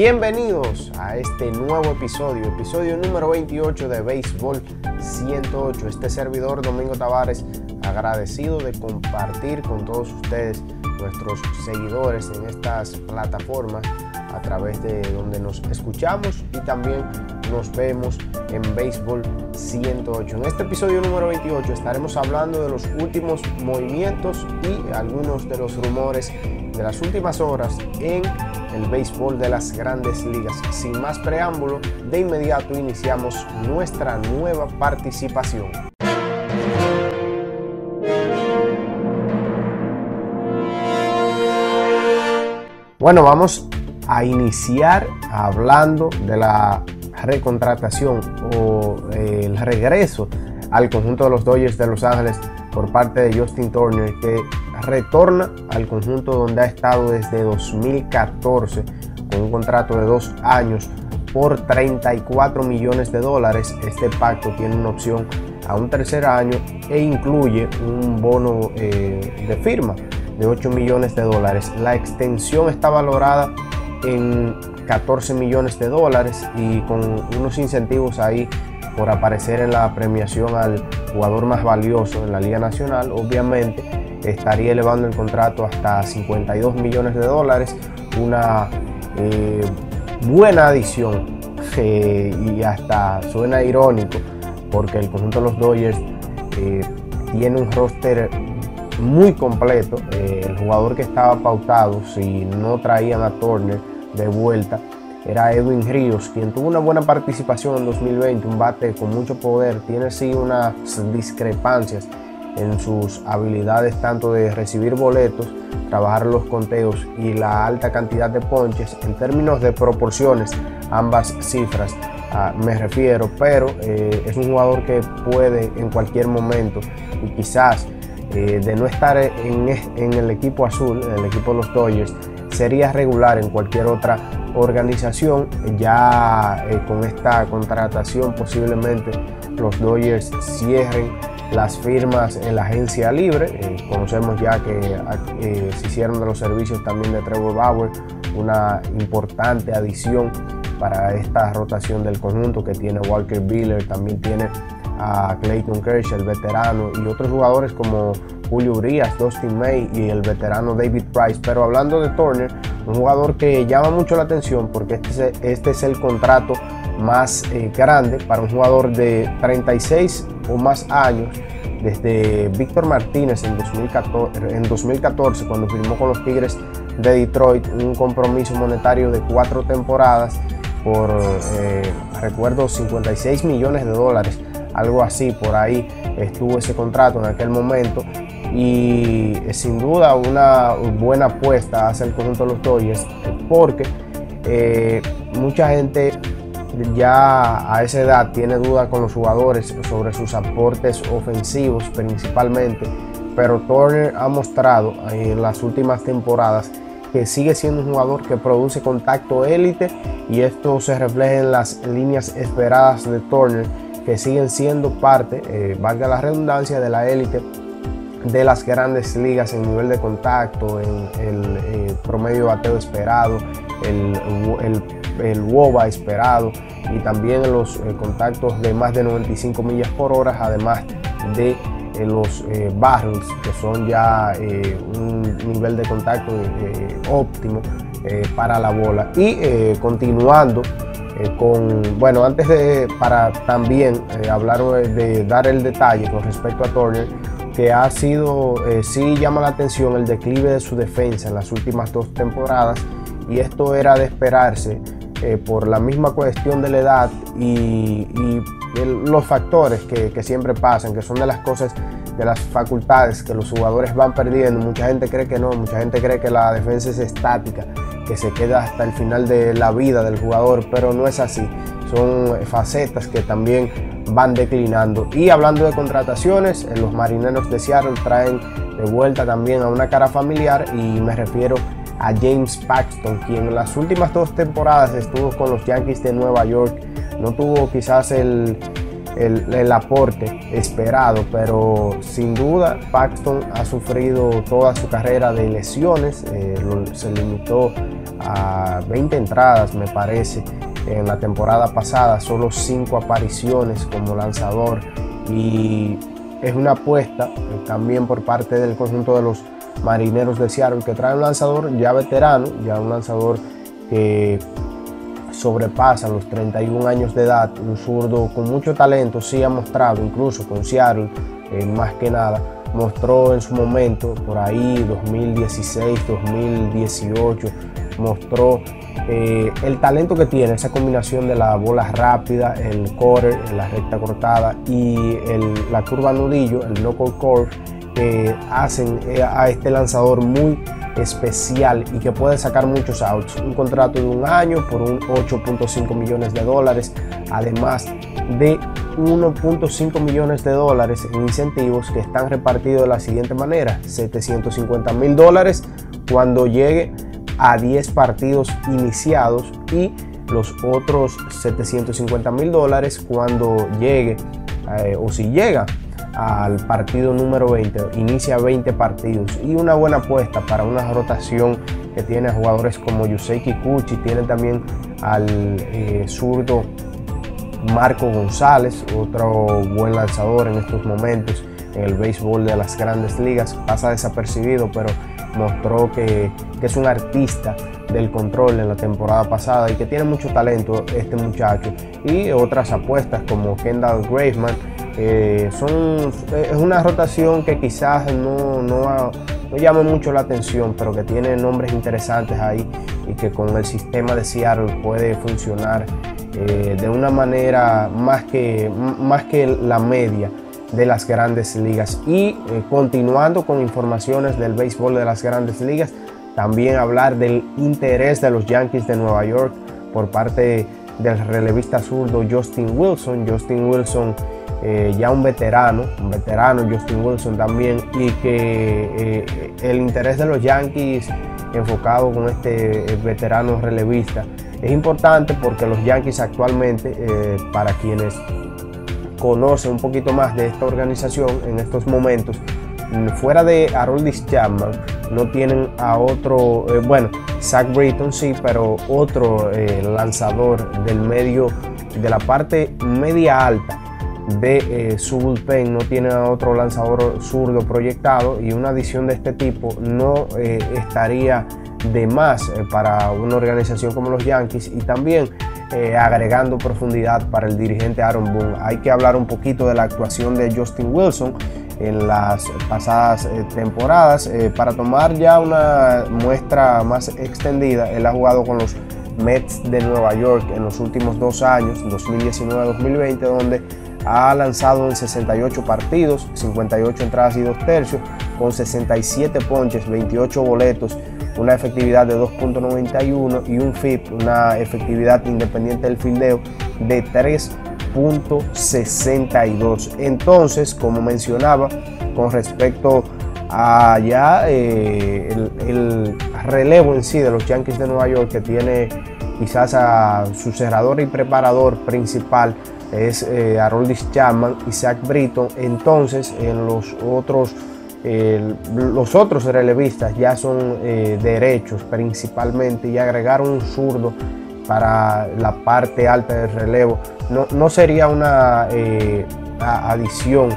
Bienvenidos a este nuevo episodio, episodio número 28 de Béisbol 108. Este servidor Domingo Tavares, agradecido de compartir con todos ustedes, nuestros seguidores en estas plataformas a través de donde nos escuchamos y también nos vemos en Béisbol 108. En este episodio número 28 estaremos hablando de los últimos movimientos y algunos de los rumores de las últimas horas en el béisbol de las grandes ligas. Sin más preámbulo, de inmediato iniciamos nuestra nueva participación. Bueno, vamos a iniciar hablando de la recontratación o el regreso al conjunto de los Dodgers de Los Ángeles por parte de Justin Turner que retorna al conjunto donde ha estado desde 2014 con un contrato de dos años por 34 millones de dólares. Este pacto tiene una opción a un tercer año e incluye un bono eh, de firma de 8 millones de dólares. La extensión está valorada en 14 millones de dólares y con unos incentivos ahí por aparecer en la premiación al jugador más valioso en la Liga Nacional, obviamente estaría elevando el contrato hasta 52 millones de dólares, una eh, buena adición eh, y hasta suena irónico porque el conjunto de los Dodgers eh, tiene un roster muy completo. el jugador que estaba pautado, si no traían a Turner de vuelta, era Edwin Ríos, quien tuvo una buena participación en 2020, un bate con mucho poder, tiene sí unas discrepancias en sus habilidades tanto de recibir boletos, trabajar los conteos y la alta cantidad de ponches en términos de proporciones, ambas cifras ah, me refiero, pero eh, es un jugador que puede en cualquier momento y quizás eh, de no estar en, el equipo azul, en el equipo de los Dodgers, sería regular en cualquier otra organización. Ya eh, con esta contratación posiblemente los Dodgers cierren las firmas en la agencia libre. Eh, conocemos ya que eh, se hicieron de los servicios también de Trevor Bauer, una importante adición para esta rotación del conjunto que tiene Walker Biller, también tiene a Clayton Kershaw, el veterano, y otros jugadores como Julio Urias, Dustin May y el veterano David Price. Pero hablando de Turner, un jugador que llama mucho la atención porque este es, este es el contrato más eh, grande para un jugador de 36 o más años desde Víctor Martínez en 2014, en 2014 cuando firmó con los Tigres de Detroit un compromiso monetario de cuatro temporadas por, eh, recuerdo, 56 millones de dólares, algo así, por ahí estuvo ese contrato en aquel momento. Y sin duda una buena apuesta hacia el conjunto de los Dodgers porque eh, mucha gente ya a esa edad tiene duda con los jugadores sobre sus aportes ofensivos principalmente, pero Turner ha mostrado en las últimas temporadas que sigue siendo un jugador que produce contacto élite y esto se refleja en las líneas esperadas de Turner que siguen siendo parte, eh, valga la redundancia, de la élite de las grandes ligas en nivel de contacto, en el eh, promedio bateo esperado, el, el, WOBA esperado y también los eh, contactos de más de 95 millas por hora, además de eh, los barrels, que son ya un nivel de contacto óptimo para la bola. Y continuando con, bueno, antes de, para también hablar de dar el detalle con respecto a Turner, que ha sido, eh, sí llama la atención el declive de su defensa en las últimas dos temporadas y esto era de esperarse eh, por la misma cuestión de la edad y, los factores que, siempre pasan, que son de las cosas, de las facultades que los jugadores van perdiendo. Mucha gente cree que no, mucha gente cree que la defensa es estática, que se queda hasta el final de la vida del jugador, pero no es así. Son facetas que también van declinando. Y hablando de contrataciones, eh, los marineros de Seattle traen de vuelta también a una cara familiar y me refiero a James Paxton, quien en las últimas dos temporadas estuvo con los Yankees de Nueva York. No tuvo quizás el, el, aporte esperado, pero sin duda Paxton ha sufrido toda su carrera de lesiones, eh, se limitó a 20 entradas me parece en la temporada pasada, solo 5 apariciones como lanzador y es una apuesta eh, también por parte del conjunto de los marineros de Seattle que trae un lanzador ya veterano, ya un lanzador que sobrepasa los 31 años de edad, un zurdo con mucho talento, sí ha mostrado, incluso con Seattle, eh, más que nada, mostró en su momento, por ahí 2016, 2018, mostró eh, el talento que tiene, esa combinación de la bola rápida, el quarter, la recta cortada y la curva nudillo, el knuckle curve, que hacen eh, a este lanzador muy especial y que puede sacar muchos outs. Un contrato de un año por un 8.5 millones de dólares, además de 1.5 millones de dólares en incentivos que están repartidos de la siguiente manera: 750 mil dólares cuando llegue a 10 partidos iniciados y los otros 750 mil dólares cuando llegue eh, o si llega al partido número 20, inicia 20 partidos y una buena apuesta para una rotación que tiene a jugadores como Yusei Kikuchi, tiene también al eh, zurdo Marco González, otro buen lanzador en estos momentos en el béisbol de las grandes ligas, pasa desapercibido, pero mostró que, que, es un artista del control en la temporada pasada y que tiene mucho talento este muchacho. Y otras apuestas como Kendall Graveman es una rotación que quizás no, no, no llama mucho la atención, pero que tiene nombres interesantes ahí y que con el sistema de Seattle puede funcionar eh, de una manera más que, más que la media de las grandes ligas. Y eh, continuando con informaciones del béisbol de las grandes ligas, también hablar del interés de los Yankees de Nueva York por parte del relevista zurdo Justin Wilson. Justin Wilson eh, ya un veterano, un veterano Justin Wilson también, y que eh, el interés de los Yankees enfocado con este eh, veterano relevista es importante porque los Yankees actualmente, para quienes conocen un poquito más de esta organización en estos momentos, fuera de Aroldis Chapman, no tienen a otro, bueno, Zach Britton sí, pero otro lanzador del medio, de la parte media alta de eh, su bullpen no tiene otro lanzador zurdo proyectado y una adición de este tipo no eh, estaría de más eh, para una organización como los Yankees y también agregando profundidad para el dirigente Aaron Boone. Hay que hablar un poquito de la actuación de Justin Wilson en las pasadas temporadas. para tomar ya una muestra más extendida, él ha jugado con los Mets de Nueva York en los últimos dos años, 2019-2020, donde ha lanzado en 68 partidos, 58 entradas y 2 tercios, con 67 ponches, 28 boletos, una efectividad de 2.91 y un FIP, una efectividad independiente del fildeo de 3.62. Entonces, como mencionaba, con respecto a ya eh, el, el, relevo en sí de los Yankees de Nueva York, que tiene quizás a su cerrador y preparador principal, es eh, Aroldis Chapman Zach Britton. Entonces, en los otros, los otros relevistas ya son eh, derechos principalmente y agregar un zurdo para la parte alta del relevo no, sería una eh, adición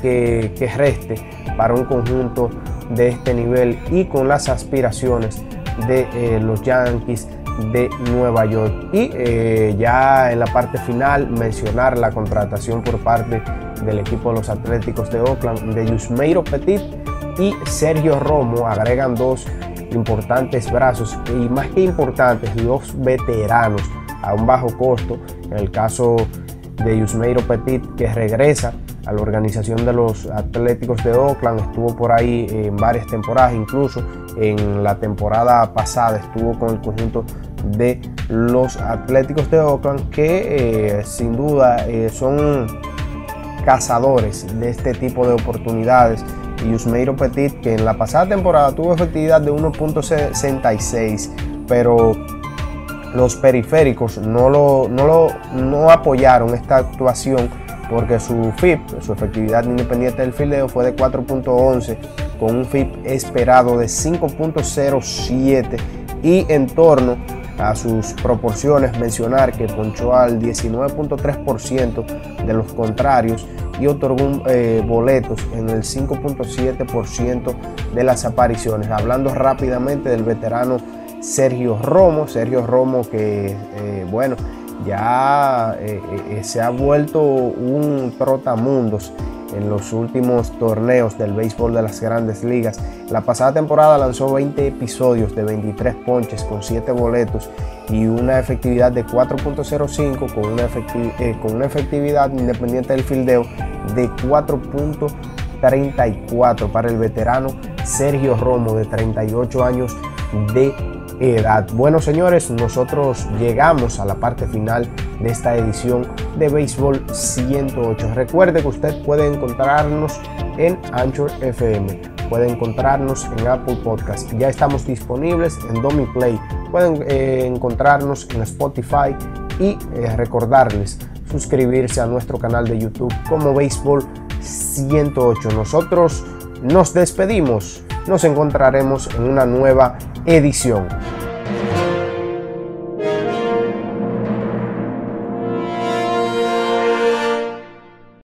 que, que reste para un conjunto de este nivel y con las aspiraciones de eh, los Yankees de Nueva York. Y eh, ya en la parte final mencionar la contratación por parte del equipo de los Atléticos de Oakland de Yusmeiro Petit y Sergio Romo agregan dos importantes brazos y más que importantes, dos veteranos a un bajo costo. En el caso de Yusmeiro Petit que regresa a la organización de los Atléticos de Oakland, estuvo por ahí en varias temporadas, incluso en la temporada pasada estuvo con el conjunto de los Atléticos de Oakland que eh, sin duda eh, son cazadores de este tipo de oportunidades. Y Usmeiro Petit que en la pasada temporada tuvo efectividad de 1.66 pero los periféricos no, lo, no, lo, no apoyaron esta actuación porque su FIP, su efectividad independiente del fildeo, fue de 4.11 con un FIP esperado de 5.07 y en torno a sus proporciones mencionar que ponchó al 19.3% de los contrarios y otorgó eh, boletos en el 5.7% de las apariciones. Hablando rápidamente del veterano Sergio Romo, Sergio Romo que, eh, bueno, ya eh, se ha vuelto un trotamundos en los últimos torneos del béisbol de las grandes ligas. La pasada temporada lanzó 20 episodios de 23 ponches con 7 boletos y una efectividad de 4.05 con, una eh, con una efectividad independiente del fildeo de 4.34 para el veterano Sergio Romo de 38 años de edad. Bueno, señores, nosotros llegamos a la parte final de esta edición de Béisbol 108. Recuerde que usted puede encontrarnos en Anchor FM, puede encontrarnos en Apple Podcast. Ya estamos disponibles en Domi Play. Pueden eh, encontrarnos en Spotify y eh, recordarles suscribirse a nuestro canal de YouTube como Béisbol 108. Nosotros nos despedimos. Nos encontraremos en una nueva edición.